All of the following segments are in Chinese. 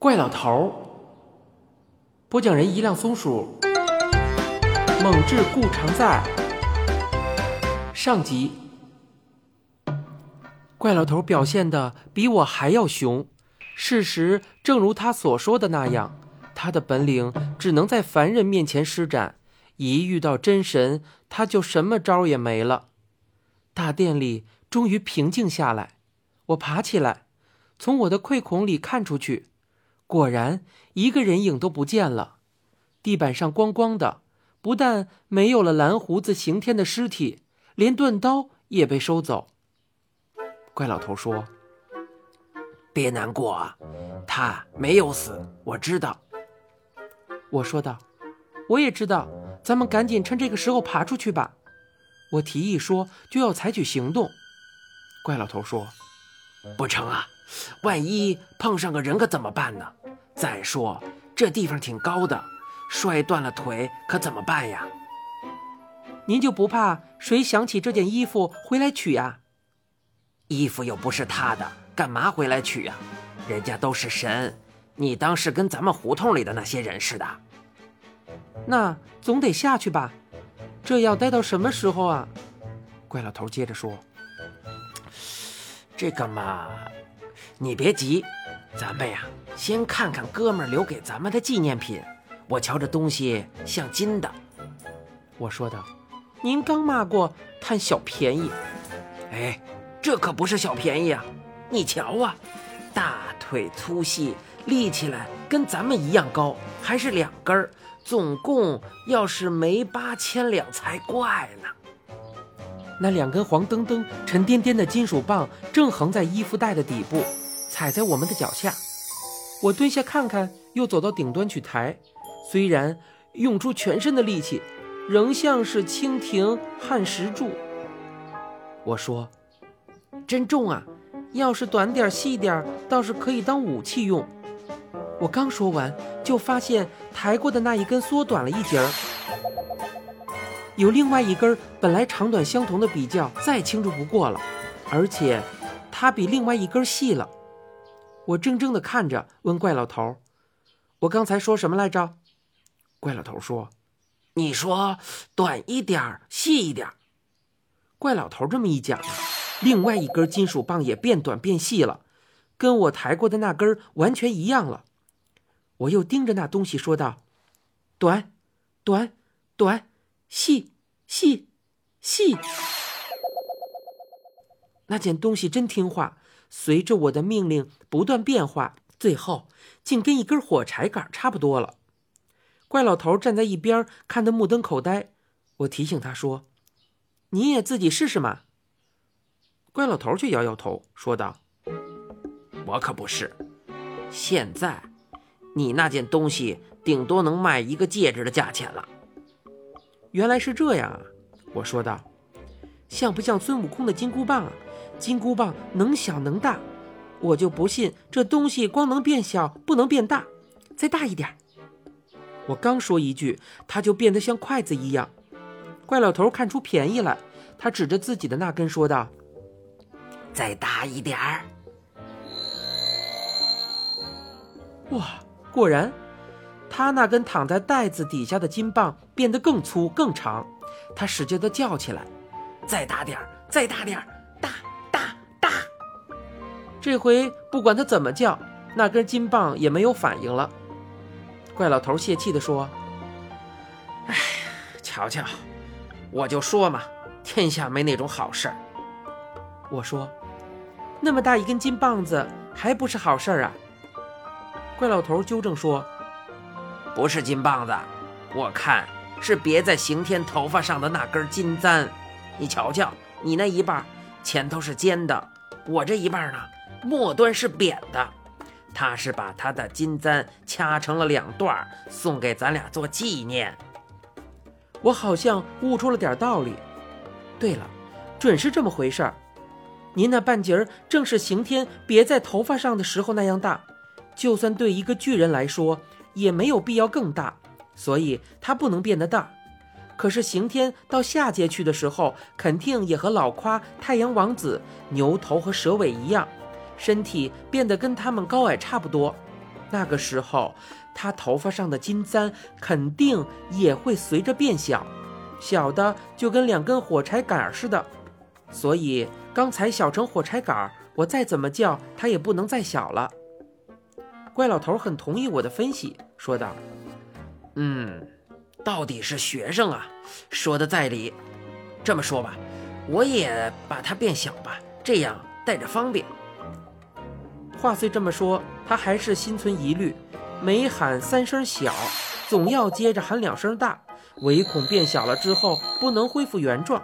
怪老头儿。播讲人：一辆松鼠。猛志故常在。上集。怪老头表现的比我还要凶。事实正如他所说的那样，他的本领只能在凡人面前施展，一遇到真神，他就什么招也没了。大殿里终于平静下来，我爬起来，从我的窥孔里看出去，果然一个人影都不见了。地板上光光的，不但没有了蓝胡子刑天的尸体，连钝刀也被收走。怪老头说：“别难过啊，他没有死，我知道。”我说道：“我也知道，咱们赶紧趁这个时候爬出去吧。”我提议说就要采取行动。怪老头说：“不成啊，万一碰上个人可怎么办呢？再说这地方挺高的。”摔断了腿可怎么办呀？您就不怕谁想起这件衣服回来取呀？衣服又不是他的，干嘛回来取呀？人家都是神，你当是跟咱们胡同里的那些人似的？那总得下去吧？这要待到什么时候啊？怪老头接着说：“这个嘛，你别急，咱们呀，先看看哥们留给咱们的纪念品。”我瞧这东西像金的，我说道：“您刚骂过贪小便宜，哎，这可不是小便宜啊！你瞧啊，大腿粗细，立起来跟咱们一样高，还是两根儿，总共要是没八千两才怪呢。”那两根黄澄澄、沉甸甸的金属棒正横在衣服带的底部，踩在我们的脚下。我蹲下看看，又走到顶端去抬。虽然用出全身的力气，仍像是蜻蜓撼石柱。我说：“真重啊！要是短点细点，倒是可以当武器用。”我刚说完，就发现抬过的那一根缩短了一截儿，有另外一根本来长短相同的比较再清楚不过了，而且它比另外一根细了。我怔怔地看着，问怪老头：“我刚才说什么来着？”怪老头说：“你说短一点细一点怪老头这么一讲，另外一根金属棒也变短变细了，跟我抬过的那根完全一样了。我又盯着那东西说道：“短，短，短，细，细，细。”那件东西真听话，随着我的命令不断变化，最后竟跟一根火柴杆差不多了。怪老头站在一边看得目瞪口呆，我提醒他说：“你也自己试试嘛。”怪老头却摇摇头，说道：“我可不是。现在，你那件东西顶多能卖一个戒指的价钱了。”原来是这样啊！我说道：“像不像孙悟空的金箍棒啊？金箍棒能小能大，我就不信这东西光能变小不能变大，再大一点。”我刚说一句，他就变得像筷子一样。怪老头看出便宜来，他指着自己的那根说道：“再大一点儿。”哇，果然，他那根躺在袋子底下的金棒变得更粗更长。他使劲的叫起来：“再大点儿，再大点儿，！”这回不管他怎么叫，那根金棒也没有反应了。怪老头泄气地说：“哎，瞧瞧，我就说嘛，天下没那种好事儿。”我说：“那么大一根金棒子，还不是好事儿啊？”怪老头纠正说：“不是金棒子，我看是别在刑天头发上的那根金簪。你瞧瞧，你那一半前头是尖的，我这一半呢，末端是扁的。”他是把他的金簪掐成了两段，送给咱俩做纪念。我好像悟出了点道理。对了，准是这么回事儿。您那半截儿正是刑天别在头发上的时候那样大，就算对一个巨人来说，也没有必要更大，所以它不能变得大。可是刑天到下界去的时候，肯定也和老夸、太阳王子、牛头和蛇尾一样。身体变得跟他们高矮差不多，那个时候，他头发上的金簪肯定也会随着变小，小的就跟两根火柴杆似的。所以刚才小成火柴杆，我再怎么叫它也不能再小了。怪老头很同意我的分析，说道：“嗯，到底是学生啊，说的在理。这么说吧，我也把它变小吧，这样带着方便。”话虽这么说，他还是心存疑虑，每喊三声小，总要接着喊两声大，唯恐变小了之后不能恢复原状。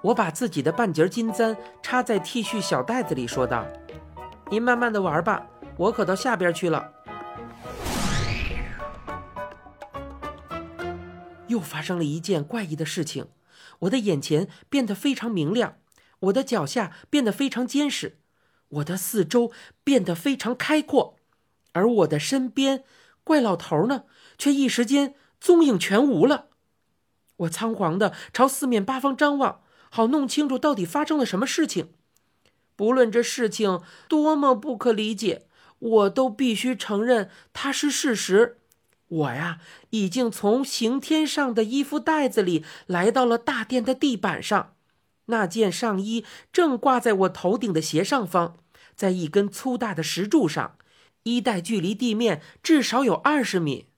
我把自己的半截金簪插在 T 恤小袋子里，说道：“您慢慢的玩吧，我可到下边去了。”又发生了一件怪异的事情，我的眼前变得非常明亮，我的脚下变得非常坚实。我的四周变得非常开阔，而我的身边，怪老头呢，却一时间踪影全无了。我仓皇的朝四面八方张望，好弄清楚到底发生了什么事情。不论这事情多么不可理解，我都必须承认它是事实。我呀，已经从刑天上的衣服袋子里来到了大殿的地板上，那件上衣正挂在我头顶的斜上方。在一根粗大的石柱上，衣带距离地面至少有二十米。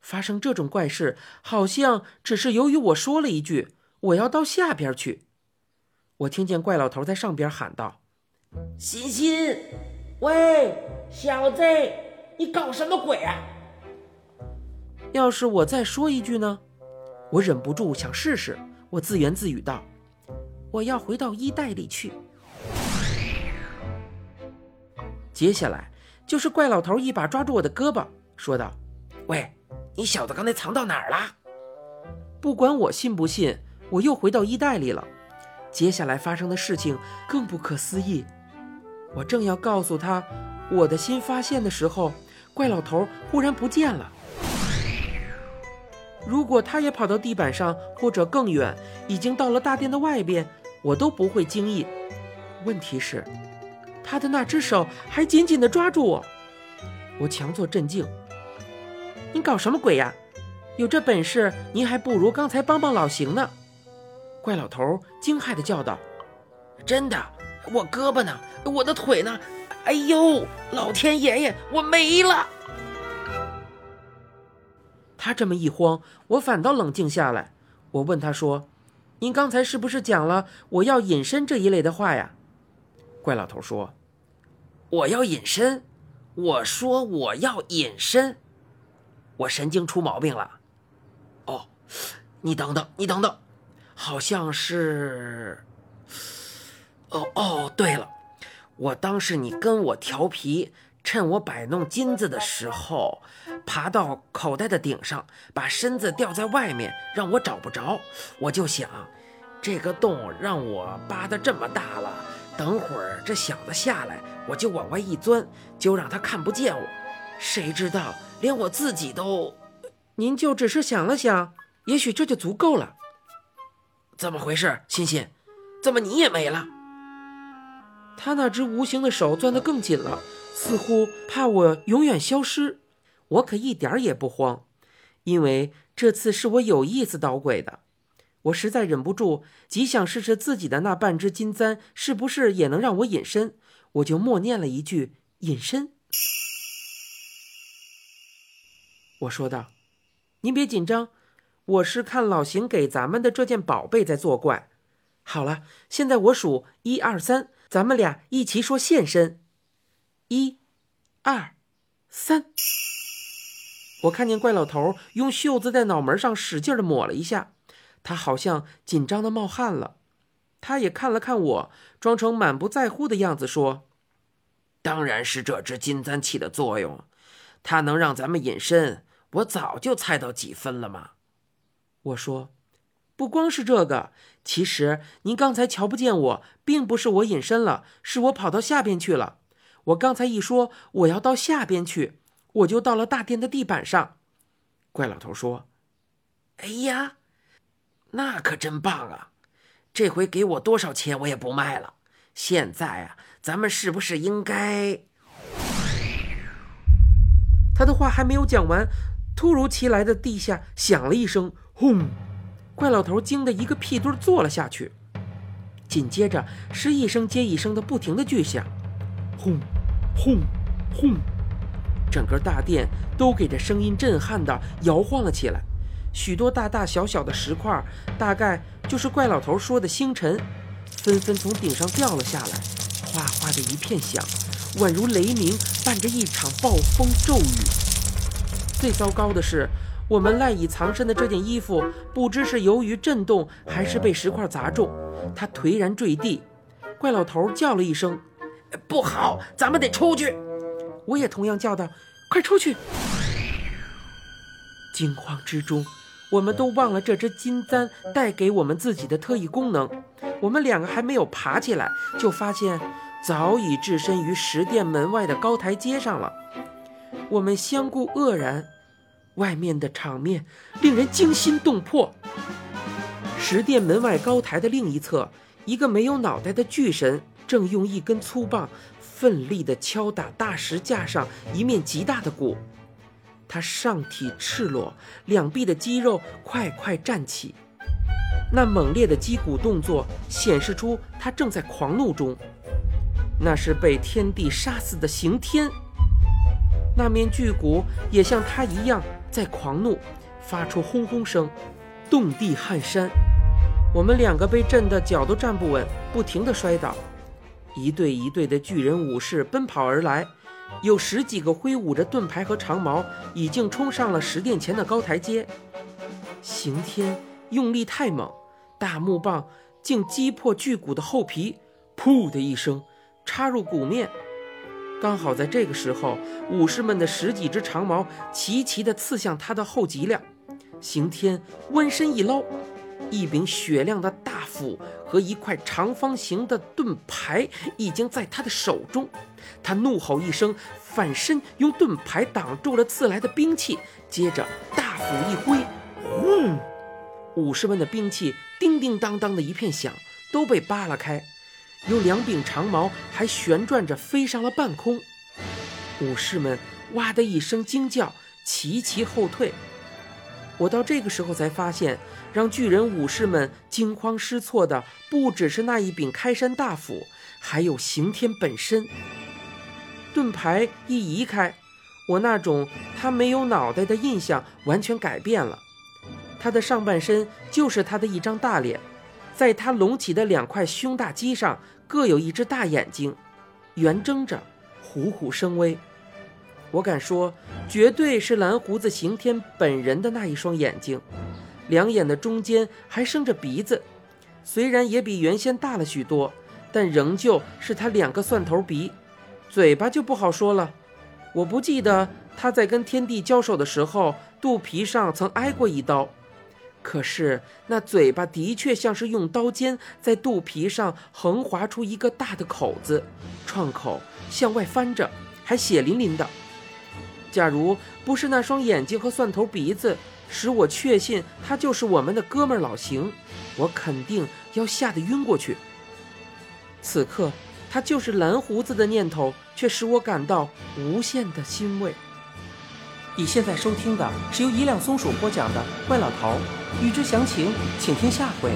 发生这种怪事，好像只是由于我说了一句“我要到下边去”。我听见怪老头在上边喊道：“欣欣，喂，小子，你搞什么鬼啊？”要是我再说一句呢？我忍不住想试试。我自言自语道：“我要回到衣袋里去。”接下来就是怪老头一把抓住我的胳膊，说道：“喂，你小子刚才藏到哪儿了？”不管我信不信，我又回到衣袋里了。接下来发生的事情更不可思议。我正要告诉他我的新发现的时候，怪老头忽然不见了。如果他也跑到地板上，或者更远，已经到了大殿的外边，我都不会惊异。问题是。他的那只手还紧紧地抓住我，我强作镇静。你搞什么鬼呀？有这本事，您还不如刚才帮帮老邢呢！怪老头惊骇地叫道：“真的，我胳膊呢？我的腿呢？哎呦，老天爷爷，我没了！”他这么一慌，我反倒冷静下来。我问他说：“您刚才是不是讲了我要隐身这一类的话呀？”怪老头说。我要隐身，我说我要隐身，我神经出毛病了。哦，你等等，你等等，好像是……哦哦，对了，我当时你跟我调皮，趁我摆弄金子的时候，爬到口袋的顶上，把身子吊在外面，让我找不着。我就想，这个洞让我扒的这么大了，等会儿这小子下来。我就往外一钻，就让他看不见我。谁知道连我自己都……您就只是想了想，也许这就足够了。怎么回事，欣欣？怎么你也没了？他那只无形的手攥得更紧了，似乎怕我永远消失。我可一点也不慌，因为这次是我有意思捣鬼的。我实在忍不住，极想试试自己的那半只金簪是不是也能让我隐身。我就默念了一句“隐身”。我说道：“您别紧张，我是看老邢给咱们的这件宝贝在作怪。好了，现在我数一二三，咱们俩一起说现身。一、二、三。”我看见怪老头用袖子在脑门上使劲的抹了一下，他好像紧张的冒汗了。他也看了看我，装成满不在乎的样子说：“当然是这只金簪起的作用，它能让咱们隐身。我早就猜到几分了嘛。”我说：“不光是这个，其实您刚才瞧不见我，并不是我隐身了，是我跑到下边去了。我刚才一说我要到下边去，我就到了大殿的地板上。”怪老头说：“哎呀，那可真棒啊！”这回给我多少钱我也不卖了。现在啊，咱们是不是应该？他的话还没有讲完，突如其来的地下响了一声“轰”，怪老头惊得一个屁墩坐了下去。紧接着是一声接一声的不停的巨响，“轰，轰，轰”，整个大殿都给这声音震撼的摇晃了起来。许多大大小小的石块，大概就是怪老头说的星辰，纷纷从顶上掉了下来，哗哗的一片响，宛如雷鸣，伴着一场暴风骤雨。最糟糕的是，我们赖以藏身的这件衣服，不知是由于震动，还是被石块砸中，它颓然坠地。怪老头叫了一声：“不好，咱们得出去！”我也同样叫道：“快出去！”惊慌之中。我们都忘了这只金簪带给我们自己的特异功能。我们两个还没有爬起来，就发现早已置身于石殿门外的高台阶上了。我们相顾愕然，外面的场面令人惊心动魄。石殿门外高台的另一侧，一个没有脑袋的巨神正用一根粗棒奋力地敲打大石架上一面极大的鼓。他上体赤裸，两臂的肌肉快快站起，那猛烈的击鼓动作显示出他正在狂怒中。那是被天地杀死的刑天。那面巨鼓也像他一样在狂怒，发出轰轰声，动地撼山。我们两个被震得脚都站不稳，不停地摔倒。一队一队的巨人武士奔跑而来。有十几个挥舞着盾牌和长矛，已经冲上了石殿前的高台阶。刑天用力太猛，大木棒竟击破巨鼓的厚皮，噗的一声插入鼓面。刚好在这个时候，武士们的十几只长矛齐齐地刺向他的后脊梁。刑天弯身一捞，一柄雪亮的大斧和一块长方形的盾牌已经在他的手中。他怒吼一声，反身用盾牌挡住了刺来的兵器，接着大斧一挥，轰！武士们的兵器叮叮当当的一片响，都被扒拉开。有两柄长矛还旋转着飞上了半空。武士们哇的一声惊叫，齐齐后退。我到这个时候才发现，让巨人武士们惊慌失措的不只是那一柄开山大斧，还有刑天本身。盾牌一移开，我那种他没有脑袋的印象完全改变了。他的上半身就是他的一张大脸，在他隆起的两块胸大肌上各有一只大眼睛，圆睁着，虎虎生威。我敢说，绝对是蓝胡子刑天本人的那一双眼睛，两眼的中间还生着鼻子，虽然也比原先大了许多，但仍旧是他两个蒜头鼻。嘴巴就不好说了，我不记得他在跟天帝交手的时候肚皮上曾挨过一刀，可是那嘴巴的确像是用刀尖在肚皮上横划出一个大的口子，创口向外翻着，还血淋淋的。假如不是那双眼睛和蒜头鼻子使我确信他就是我们的哥们老邢，我肯定要吓得晕过去。此刻。他就是蓝胡子的念头，却使我感到无限的欣慰。你现在收听的是由一辆松鼠播讲的《怪老头》，欲知详情，请听下回。